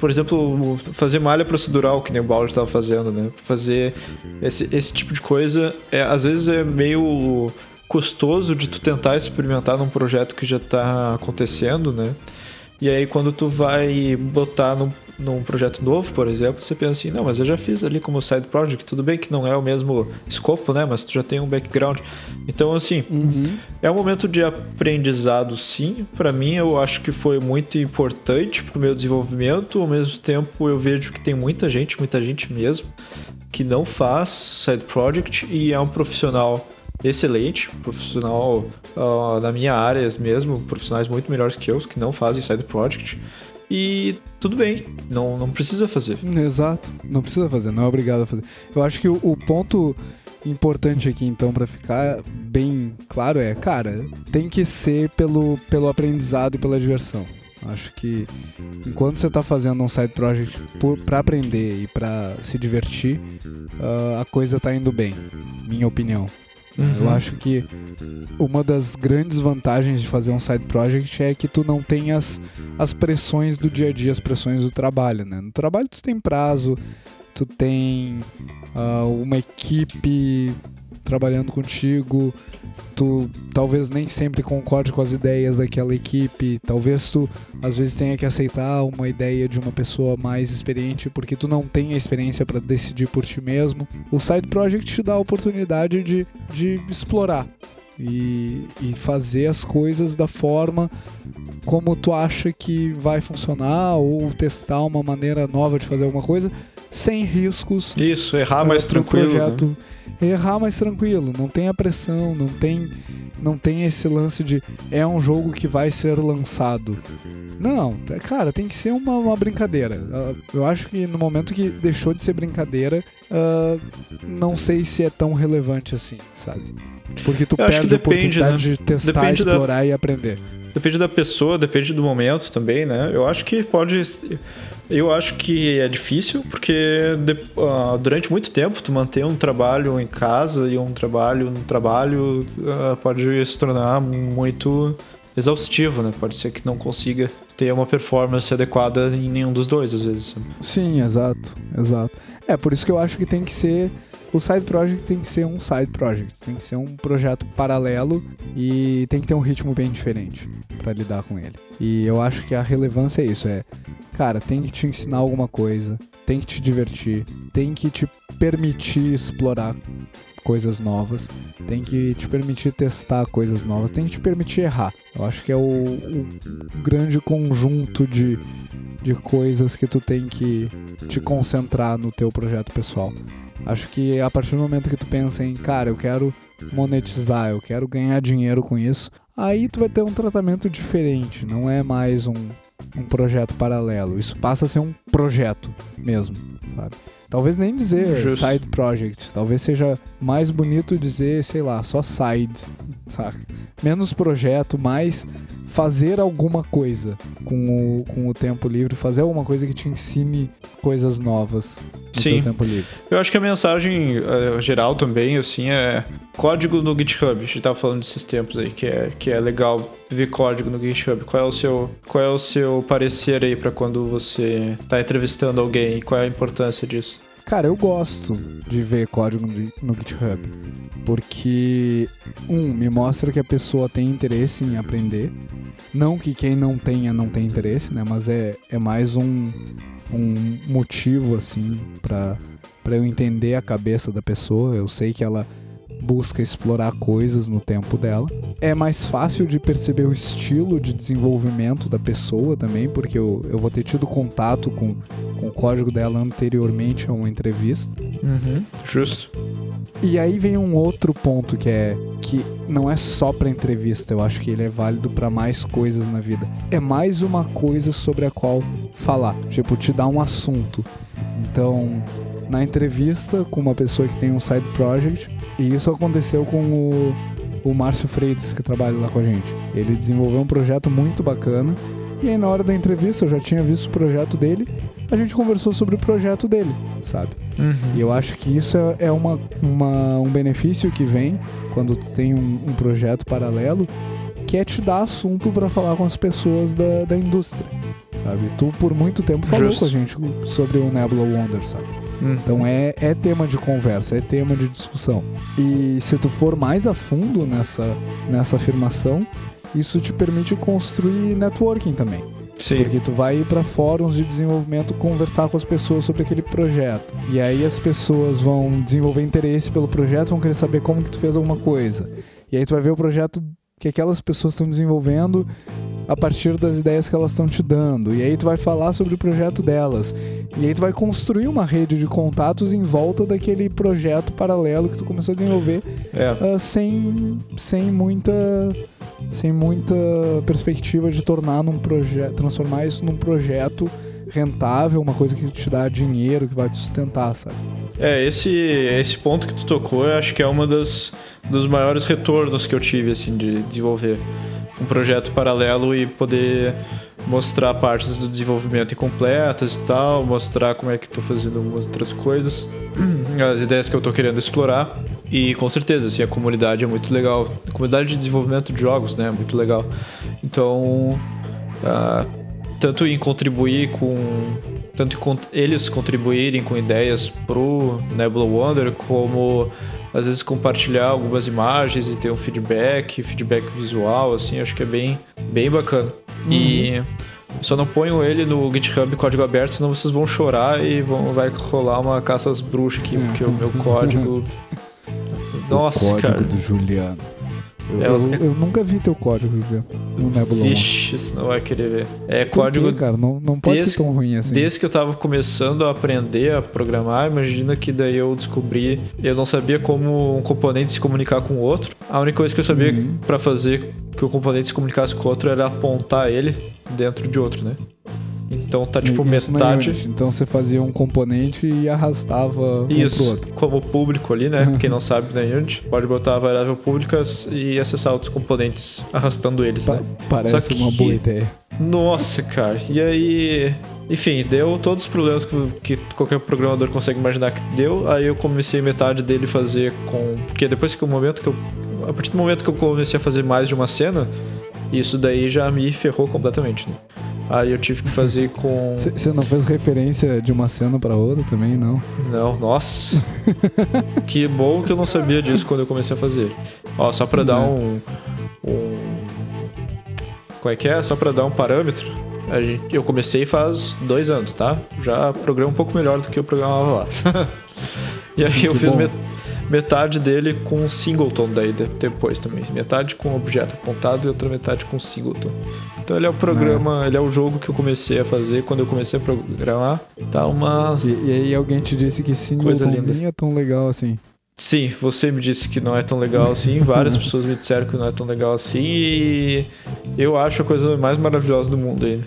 Por exemplo, fazer malha procedural, que nem o Bauer estava fazendo, né? Fazer esse, esse tipo de coisa, é, às vezes é meio custoso de tu tentar experimentar num projeto que já está acontecendo, né? E aí quando tu vai botar num, num projeto novo, por exemplo, você pensa assim, não, mas eu já fiz ali como side project, tudo bem que não é o mesmo escopo, né? Mas tu já tem um background. Então, assim, Uhum. é um momento de aprendizado, sim. Para mim, eu acho que foi muito importante para o meu desenvolvimento. Ao mesmo tempo, eu vejo que tem muita gente, muita gente mesmo, que não faz side project e é um profissional excelente, profissional ah, na minha área mesmo, profissionais muito melhores que eu, que não fazem side project. E tudo bem, não, não precisa fazer. Exato. Não precisa fazer, não é obrigado a fazer. Eu acho que o, o ponto importante aqui, então, pra ficar bem claro é, cara, tem que ser pelo, pelo aprendizado e pela diversão. Acho que enquanto você tá fazendo um side project por, pra aprender e pra se divertir, ah, a coisa tá indo bem, minha opinião. Eu Uhum. acho que uma das grandes vantagens de fazer um side project é que tu não tem as, as pressões do dia a dia, as pressões do trabalho, né? No trabalho tu tem prazo, tu tem ah, uma equipe trabalhando contigo, tu talvez nem sempre concorde com as ideias daquela equipe, talvez tu às vezes tenha que aceitar uma ideia de uma pessoa mais experiente porque tu não tem a experiência para decidir por ti mesmo. O side project te dá a oportunidade de, de explorar e, e fazer as coisas da forma como tu acha que vai funcionar ou testar uma maneira nova de fazer alguma coisa sem riscos Isso, errar é, mais tranquilo. né? projeto errar mais tranquilo, não tem a pressão, não tem não tem esse lance de é um jogo que vai ser lançado. Não, é, cara, tem que ser uma, uma brincadeira. Ah, Eu acho que no momento que deixou de ser brincadeira, ah, não sei se é tão relevante assim, sabe? Porque tu Eu perde a depende, oportunidade de testar, Depende da- explorar e aprender. Depende da pessoa, depende do momento também, né? Eu acho que pode. Eu acho que é difícil, porque de- ah, durante muito tempo tu manter um trabalho em casa e um trabalho no trabalho ah, pode se tornar muito exaustivo, né? Pode ser que não consiga ter uma performance adequada em nenhum dos dois, às vezes. Sim, exato, exato. É por isso que eu acho que tem que ser o side project tem que ser um side project, tem que ser um projeto paralelo e tem que ter um ritmo bem diferente pra lidar com ele. E eu acho que a relevância é isso, é, cara, tem que te ensinar alguma coisa, tem que te divertir, tem que te permitir explorar coisas novas, tem que te permitir testar coisas novas, tem que te permitir errar. Eu acho que é o, o grande conjunto de, de coisas que tu tem que te concentrar no teu projeto pessoal. Acho que a partir do momento que tu pensa em, cara, eu quero monetizar, eu quero ganhar dinheiro com isso, aí tu vai ter um tratamento diferente. Não é mais um, um projeto paralelo. Isso passa a ser um projeto mesmo, sabe? Talvez nem dizer Justo. side project. Talvez seja mais bonito dizer, sei lá, só side, saca? Menos projeto, mais fazer alguma coisa com o, com o tempo livre, fazer alguma coisa que te ensine coisas novas no Sim. tempo livre. Eu acho que a mensagem eh, geral também, assim, é código no GitHub. A gente tava falando desses tempos aí, que é, que é legal ver código no GitHub. Qual é o seu, qual é o seu parecer aí pra quando você tá entrevistando alguém? E qual é a importância disso? Cara, eu gosto de ver código no GitHub, porque um me mostra que a pessoa tem interesse em aprender, não que quem não tenha não tem interesse, né? Mas é, é mais um, um motivo assim pra para eu entender a cabeça da pessoa. Eu sei que ela busca explorar coisas no tempo dela. É mais fácil de perceber o estilo de desenvolvimento da pessoa também, porque eu, eu vou ter tido contato com, com o código dela anteriormente a uma entrevista. Uhum. Justo. E aí vem um outro ponto que é que não é só pra entrevista, eu acho que ele é válido pra mais coisas na vida. É mais uma coisa sobre a qual falar, tipo, te dar um assunto. Então, na entrevista com uma pessoa que tem um side project, e isso aconteceu com o, o Márcio Freitas, que trabalha lá com a gente. Ele desenvolveu um projeto muito bacana, e aí na hora da entrevista eu já tinha visto o projeto dele, a gente conversou sobre o projeto dele, sabe? Uhum. E eu acho que isso é, é uma, uma- um benefício que vem quando tu tem um, um projeto paralelo, que é te dar assunto pra falar com as pessoas da, da indústria, sabe? Tu por muito tempo falou Justo. com a gente sobre o Nebula Wonder, sabe? Então é, é tema de conversa, é tema de discussão. E se tu for mais a fundo nessa, nessa afirmação, isso te permite construir networking também. Sim. Porque tu vai ir pra fóruns de desenvolvimento conversar com as pessoas sobre aquele projeto. E aí as pessoas vão desenvolver interesse pelo projeto, vão querer saber como que tu fez alguma coisa. E aí tu vai ver o projeto que aquelas pessoas estão desenvolvendo a partir das ideias que elas estão te dando. E aí tu vai falar sobre o projeto delas. E aí tu vai construir uma rede de contatos em volta daquele projeto paralelo que tu começou a desenvolver É. ah, sem, sem muita sem muita perspectiva de tornar num projeto transformar isso num projeto rentável uma coisa que te dá dinheiro que vai te sustentar sabe É, esse, esse ponto que tu tocou, eu acho que é uma das dos maiores retornos que eu tive, assim, de desenvolver um projeto paralelo e poder mostrar partes do desenvolvimento incompletas e tal, mostrar como é que tô fazendo algumas outras coisas, (clears throat) as ideias que eu tô querendo explorar. E com certeza, assim, a comunidade é muito legal. A comunidade de desenvolvimento de jogos, né, é muito legal. Então, ah, tanto em contribuir com tanto eles contribuírem com ideias pro Nebula Wonder como às vezes compartilhar algumas imagens e ter um feedback, feedback visual, assim, acho que é bem, bem bacana. E só não ponham ele no GitHub código aberto, senão vocês vão chorar e vão, vai rolar uma caça às bruxas aqui, porque o meu (laughs) código. Nossa, o código cara. do Juliano eu, É, eu- é- eu nunca vi teu código Juliano no Nebula One. Vixe, você não vai querer ver. É Por código quê, cara não, não pode desde- ser tão ruim assim Desde que eu tava começando a aprender a programar, imagina que daí eu descobri, eu não sabia como um componente se comunicar com o outro. A única coisa que eu sabia Uhum. pra fazer que o componente se comunicasse com o outro era apontar ele dentro de outro, né? Então tá tipo Isso metade. Unity. então você fazia um componente e arrastava um pro Isso, outro como público ali, né? Quem não sabe na Unity, pode botar a variável pública e acessar outros componentes arrastando eles, Pa- né? parece que- uma boa ideia Nossa, cara. E aí. Enfim, deu todos os problemas que, que qualquer programador consegue imaginar que deu. Aí eu comecei metade dele fazer com. Porque depois que o momento que eu. A partir do momento que eu comecei a fazer mais de uma cena, isso daí já me ferrou completamente, né? Aí eu tive que fazer com. Você não fez referência de uma cena pra outra também, não? Não, nossa. (laughs) que bom que eu não sabia disso quando eu comecei a fazer. Ó, só pra dar Né. um. um. Como é que é? Só pra dar um parâmetro. a gente- eu comecei faz dois anos, tá? Já programo um pouco melhor do que eu programava lá. (laughs) e aí eu fiz met- metade dele com singleton daí de- depois também. Metade com objeto apontado e outra metade com singleton. Então ele é o programa, ele é o jogo que eu comecei a fazer quando eu comecei a programar. Tá umas E, e aí alguém te disse que Coisa Singleton linda. nem é tão legal assim. Sim, você me disse que não é tão legal assim, várias (laughs) pessoas me disseram que não é tão legal assim e eu acho a coisa mais maravilhosa do mundo ainda.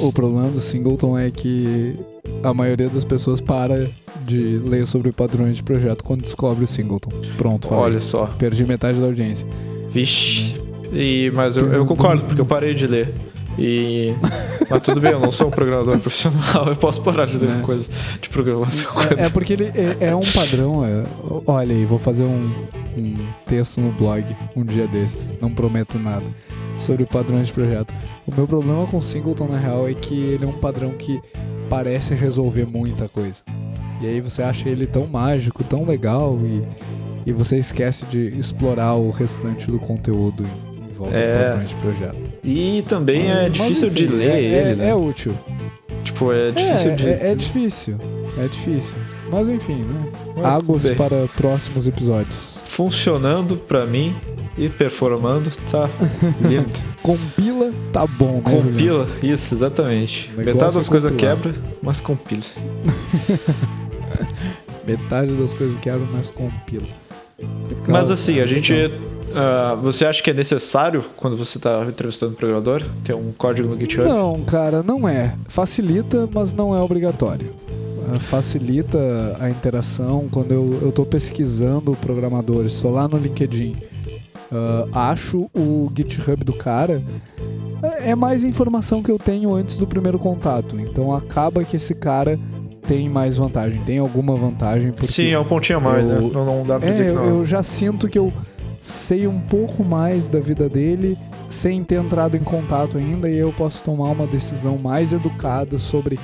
O problema do Singleton é que a maioria das pessoas para de ler sobre padrões de projeto quando descobre o Singleton. Pronto, falei. Olha só. Perdi metade da audiência. Vixe. E, mas eu, eu concordo, porque eu parei de ler. E. Mas tudo bem, eu não sou um programador (laughs) profissional, eu posso parar de ler É. coisas de programação. É, é porque ele é, é um padrão. é- olha aí, vou fazer um, um texto no blog um dia desses. Não prometo nada. Sobre padrões de projeto. O meu problema com o Singleton, na real, é que ele é um padrão que parece resolver muita coisa. E aí você acha ele tão mágico, tão legal e, e você esquece de explorar o restante do conteúdo volta É. de de projeto. E também é Mas, difícil de enfim, ler é, ele, é, né? é útil. Tipo, é difícil é, de. é, é difícil. É difícil. Mas enfim, né? Mas Águas para próximos episódios. Funcionando pra mim e performando, tá (laughs) lindo. Compila, tá bom, né? Juliano? Compila, isso, exatamente. Metade das é coisas quebra, mas compila. (laughs) Metade das coisas quebram, mas compila. Mas assim, a gente. Ah, você acha que é necessário, quando você tá entrevistando um programador, ter um código no GitHub? Não, cara, não é. Facilita, mas não é obrigatório. Ah, Facilita a interação quando eu, tô pesquisando programadores, estou lá no LinkedIn, ah, acho o GitHub do cara, é é mais informação que eu tenho antes do primeiro contato. Então acaba que esse cara tem mais vantagem, tem alguma vantagem. Sim, é um pontinho a mais, eu- né? Não, não dá pra É, dizer que não. eu já sinto que eu sei um pouco mais da vida dele sem ter entrado em contato ainda e eu posso tomar uma decisão mais educada sobre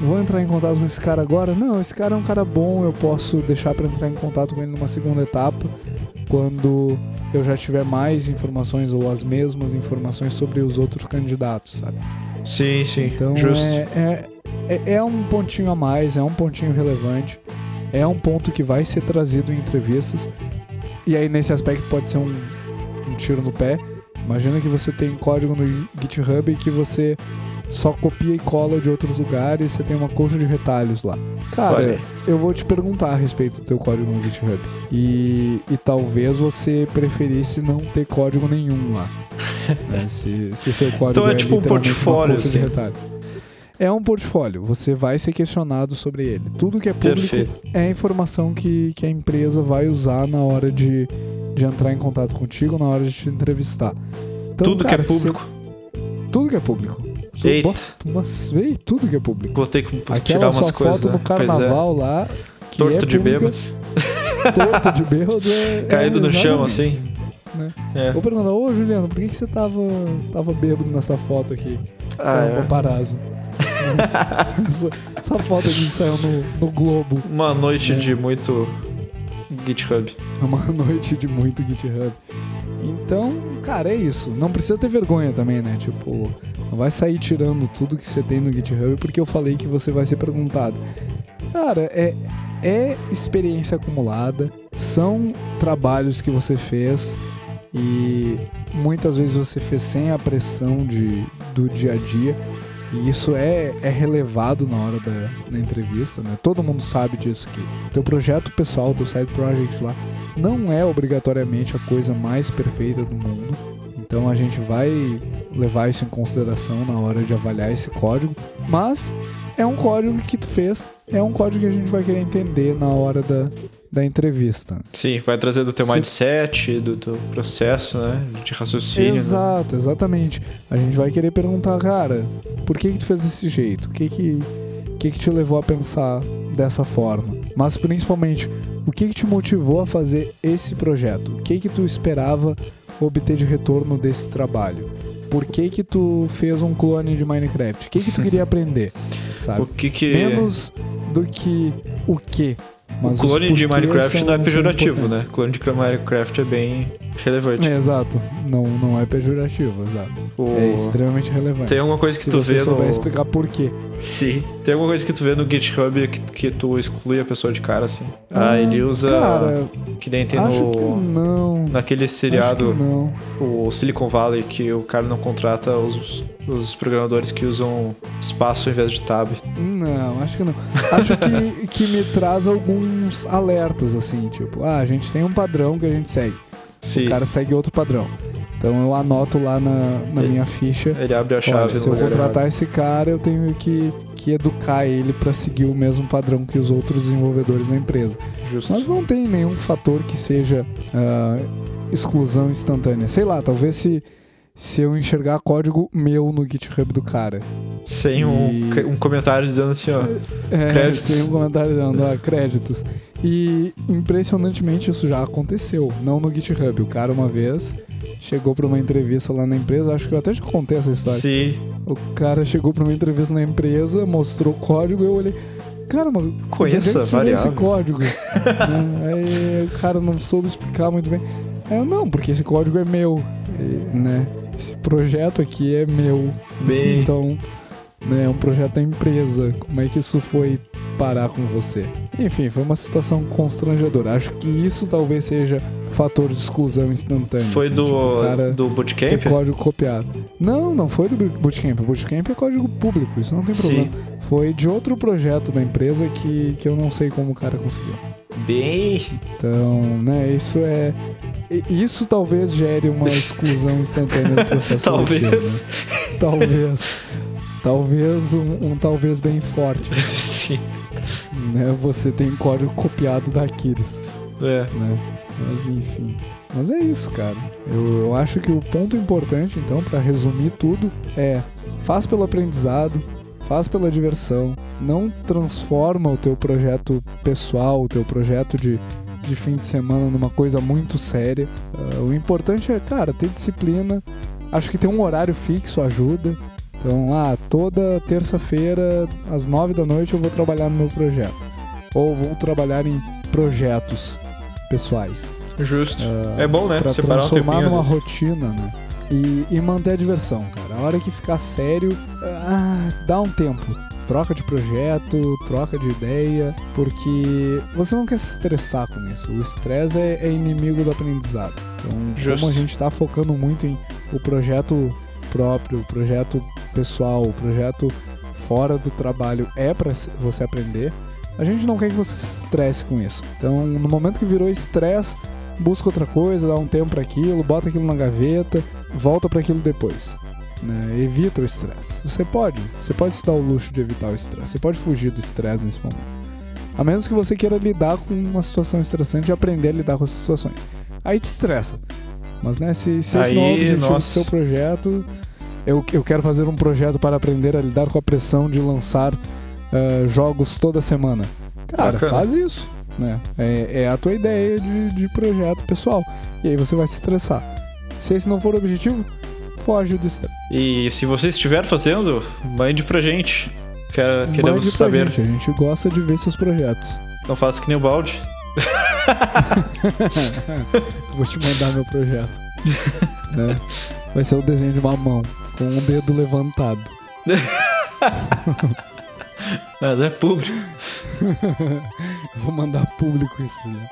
vou entrar em contato com esse cara agora? Não, esse cara é um cara bom, eu posso deixar para entrar em contato com ele numa segunda etapa quando eu já tiver mais informações ou as mesmas informações sobre os outros candidatos, sabe? Sim, sim, Então justo. é, é, é, é um pontinho a mais, é um pontinho relevante, é um ponto que vai ser trazido em entrevistas. E aí nesse aspecto pode ser um, um tiro no pé. Imagina que você tem código no GitHub e que você só copia e cola de outros lugares, você tem uma coxa de retalhos lá. Cara, Olha eu vou te perguntar a respeito do teu código no GitHub. E, e talvez você preferisse não ter código nenhum lá. né? (laughs) Se, se seu código Então é tipo um literalmente uma portfólio, coxa de assim. É um portfólio, você vai ser questionado sobre ele. Tudo que é público Perfeito. é a informação que, que a empresa vai usar na hora de, de entrar em contato contigo, na hora de te entrevistar. Então, Tudo cara, que é público. cê- tudo que é público. Eita. Mas, véi, tudo que é público. Vou ter que Aquela tirar umas sua coisas. foto né? no Pois é. carnaval lá, que Torto é de pública, bêbado, torto de bêbado é, caído é, no chão assim. né? É. Vou perguntar, ô Juliano, por que, que você tava, tava bêbado nessa foto aqui? Ah, Saiu é. um paparazzo. (laughs) essa, foto que saiu no, no Globo. Uma noite É. de muito GitHub. Uma (laughs) noite de muito GitHub. Então, cara, é isso. Não precisa ter vergonha também, né? Tipo, não vai sair tirando tudo que você tem no GitHub porque eu falei que você vai ser perguntado. Cara, é, é experiência acumulada, são trabalhos que você fez e muitas vezes você fez sem a pressão de, do dia a dia. E isso é, é relevado na hora da, da entrevista, né? Todo mundo sabe disso que teu projeto pessoal, teu side project lá, não é obrigatoriamente a coisa mais perfeita do mundo. Então a gente vai levar isso em consideração na hora de avaliar esse código, mas é um código que tu fez, é um código que a gente vai querer entender na hora da, da entrevista. Sim, vai trazer do teu Se- mindset, do teu processo, né? De raciocínio. né? Exato, exatamente. A gente vai querer perguntar, cara, por que que tu fez desse jeito? O que que, que que te levou a pensar dessa forma? Mas principalmente, o que que te motivou a fazer esse projeto? O que que tu esperava obter de retorno desse trabalho? Por que que tu fez um clone de Minecraft? O que que tu queria (laughs) aprender? Sabe? O que que... Menos do que o que. Mas o clone de Minecraft são- não é pejorativo, né? importantes. Clone de Minecraft é bem relevante. É, exato. Não, não é pejorativo, exato. O- É extremamente relevante. Tem alguma coisa que Se tu vê souber no... explicar por quê. Sim. Tem alguma coisa que tu vê no GitHub que, que tu exclui a pessoa de cara, assim? Ah, ele usa... Cara, que nem tem acho no... que não. Naquele Acho seriado, que não. o Silicon Valley, que o cara não contrata os, os programadores que usam espaço ao invés de tab. Não, acho que não. Acho que, (laughs) que me traz alguns alertas, assim, tipo, ah, a gente tem um padrão que a gente segue. Sim. O cara segue outro padrão. Então eu anoto lá na, na Ele- minha ficha. Ele abre a chave Olha, se eu contratar errado. esse cara, eu tenho que, que educar ele para seguir o mesmo padrão que os outros desenvolvedores da empresa. Justo. Mas não tem nenhum fator que seja ah, exclusão instantânea. Sei lá, talvez se, se eu enxergar código meu no GitHub do cara. Sem um, E- um comentário dizendo assim, ó. É, Créditos. Sem um comentário dando, ah, créditos. E impressionantemente isso já aconteceu, não no GitHub. O cara uma vez chegou para uma entrevista lá na empresa, acho que eu até já contei essa história. Sim, O cara chegou pra uma entrevista na empresa, mostrou o código e eu olhei. Cara, mano, Conheça é esse variável." código? (laughs) Né? Aí o cara não soube explicar muito bem. Eu não, porque esse código é meu, e, né? Esse projeto aqui é meu. Bem- Então, né, é um projeto da empresa. Como é que isso foi parar com você? Enfim, foi uma situação constrangedora. Acho que isso talvez seja fator de exclusão instantânea. foi assim, do, tipo, cara do Bootcamp? código copiado. Não, não foi do Bootcamp. O Bootcamp é código público, isso não tem Sim. problema. Foi de outro projeto da empresa que, que eu não sei como o cara conseguiu. Bem. Então, né, isso é. Isso talvez gere uma exclusão instantânea do processo seletivo, Talvez. né? Talvez. Talvez um, um talvez bem forte. (laughs) Sim. Né? Você tem código copiado da Aquiles. É. né? Mas enfim. Mas é isso, cara. Eu, eu acho que o ponto importante, então, pra resumir tudo, é faz pelo aprendizado, faz pela diversão, não transforma o teu projeto pessoal, o teu projeto de, de fim de semana numa coisa muito séria. Ah, o importante é, cara, ter disciplina. Acho que ter um horário fixo ajuda. Então, ah, toda terça-feira, às nove da noite, eu vou trabalhar no meu projeto. Ou vou trabalhar em projetos pessoais. Justo. Ah, é bom, né? Pra Separar transformar numa rotina, né? E, e manter a diversão, cara. A hora que ficar sério, ah, dá um tempo. Troca de projeto, troca de ideia, porque você não quer se estressar com isso. O estresse é, é inimigo do aprendizado. Então, Justo. como a gente tá focando muito em o projeto próprio, o projeto pessoal, o projeto fora do trabalho é para você aprender, a gente não quer que você se estresse com isso. Então, no momento que virou estresse, busca outra coisa, dá um tempo para aquilo, bota aquilo na gaveta, volta para aquilo depois. Né? Evita o estresse. Você pode, você pode se dar o luxo de evitar o estresse. Você pode fugir do estresse nesse momento. A menos que você queira lidar com uma situação estressante e aprender a lidar com essas situações. Aí te estressa. Mas né, se, se esse não é o objetivo do seu projeto, eu, eu quero fazer um projeto para aprender a lidar com a pressão de lançar ah, jogos toda semana. Cara, Bacana. faz isso. Né? É, é a tua ideia de, de projeto pessoal. E aí você vai se estressar. Se esse não for o objetivo, foge do estresse. E se você estiver fazendo, mande pra gente. Quer, queremos Mande saber. gente, a gente gosta de ver seus projetos. Não faça que nem o balde. (laughs) Vou te mandar meu projeto. né? Vai ser o desenho de uma mão, com um dedo levantado. (laughs) Mas é público. (laughs) Vou mandar público isso, né?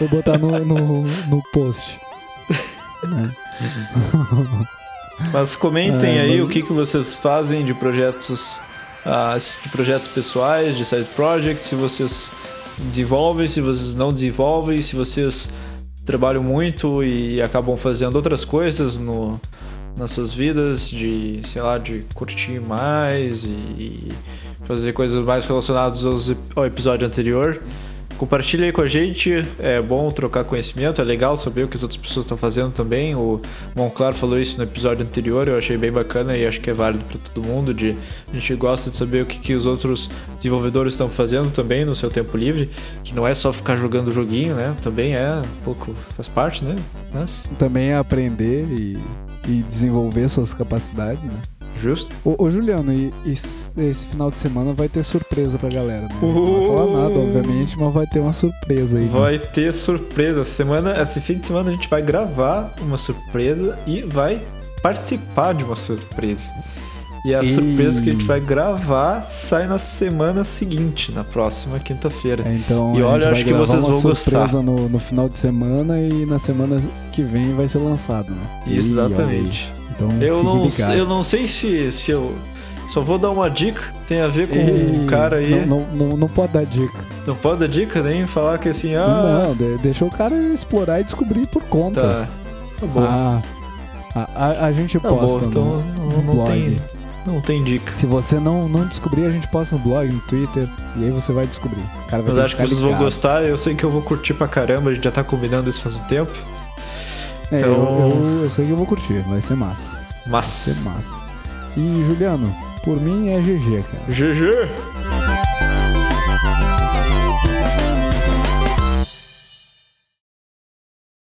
Vou botar no, no, no post. né? Mas comentem Ah, aí mas- o que, que vocês fazem de projetos, ah, de projetos pessoais, de side projects, se vocês desenvolvem, se vocês não desenvolvem, se vocês trabalham muito e acabam fazendo outras coisas no, nas suas vidas, de, sei lá, de curtir mais e fazer coisas mais relacionadas aos, ao episódio anterior. Compartilha aí com a gente, é bom trocar conhecimento, é legal saber o que as outras pessoas estão fazendo também. O Monclar falou isso no episódio anterior, eu achei bem bacana e acho que é válido para todo mundo. De, a gente gosta de saber o que, que os outros desenvolvedores estão fazendo também no seu tempo livre, que não é só ficar jogando joguinho, né? Também é um pouco, faz parte, né? Mas, Também é aprender e, e desenvolver suas capacidades, né? Justo. Ô, ô, Juliano, e, e esse final de semana vai ter surpresa pra galera, né? Não vai falar nada, obviamente, mas vai ter uma surpresa aí. né? Vai ter surpresa. Semana, esse fim de semana a gente vai gravar uma surpresa e vai participar de uma surpresa. E a surpresa que a gente vai gravar sai na semana seguinte, na próxima quinta-feira. É, então, E olha, acho que gravar vocês uma vão surpresa gostar. no, no final de semana e na semana que vem vai ser lançado, né? Exatamente. Então, eu não, eu não sei se, se eu. Só vou dar uma dica, tem a ver com o um cara aí. Não, não, não, pode dar dica. Não pode dar dica, nem falar que assim, ah. Não, de, deixa o cara explorar e descobrir por conta. Tá. Tá bom. Ah, a, a, a, gente tá posta. Bom, então no, no não, blog. Tem, não tem dica. Se você não, não descobrir, a gente posta no blog, no Twitter, e aí você vai descobrir. Cara vai Mas acho que, que vocês ligado. vão gostar, eu sei que eu vou curtir pra caramba, a gente já tá combinando isso faz um tempo. É, então... eu, eu, eu, sei que eu vou curtir, vai ser massa. Massa. Vai ser massa. E, Juliano, por mim é GG, cara. GG!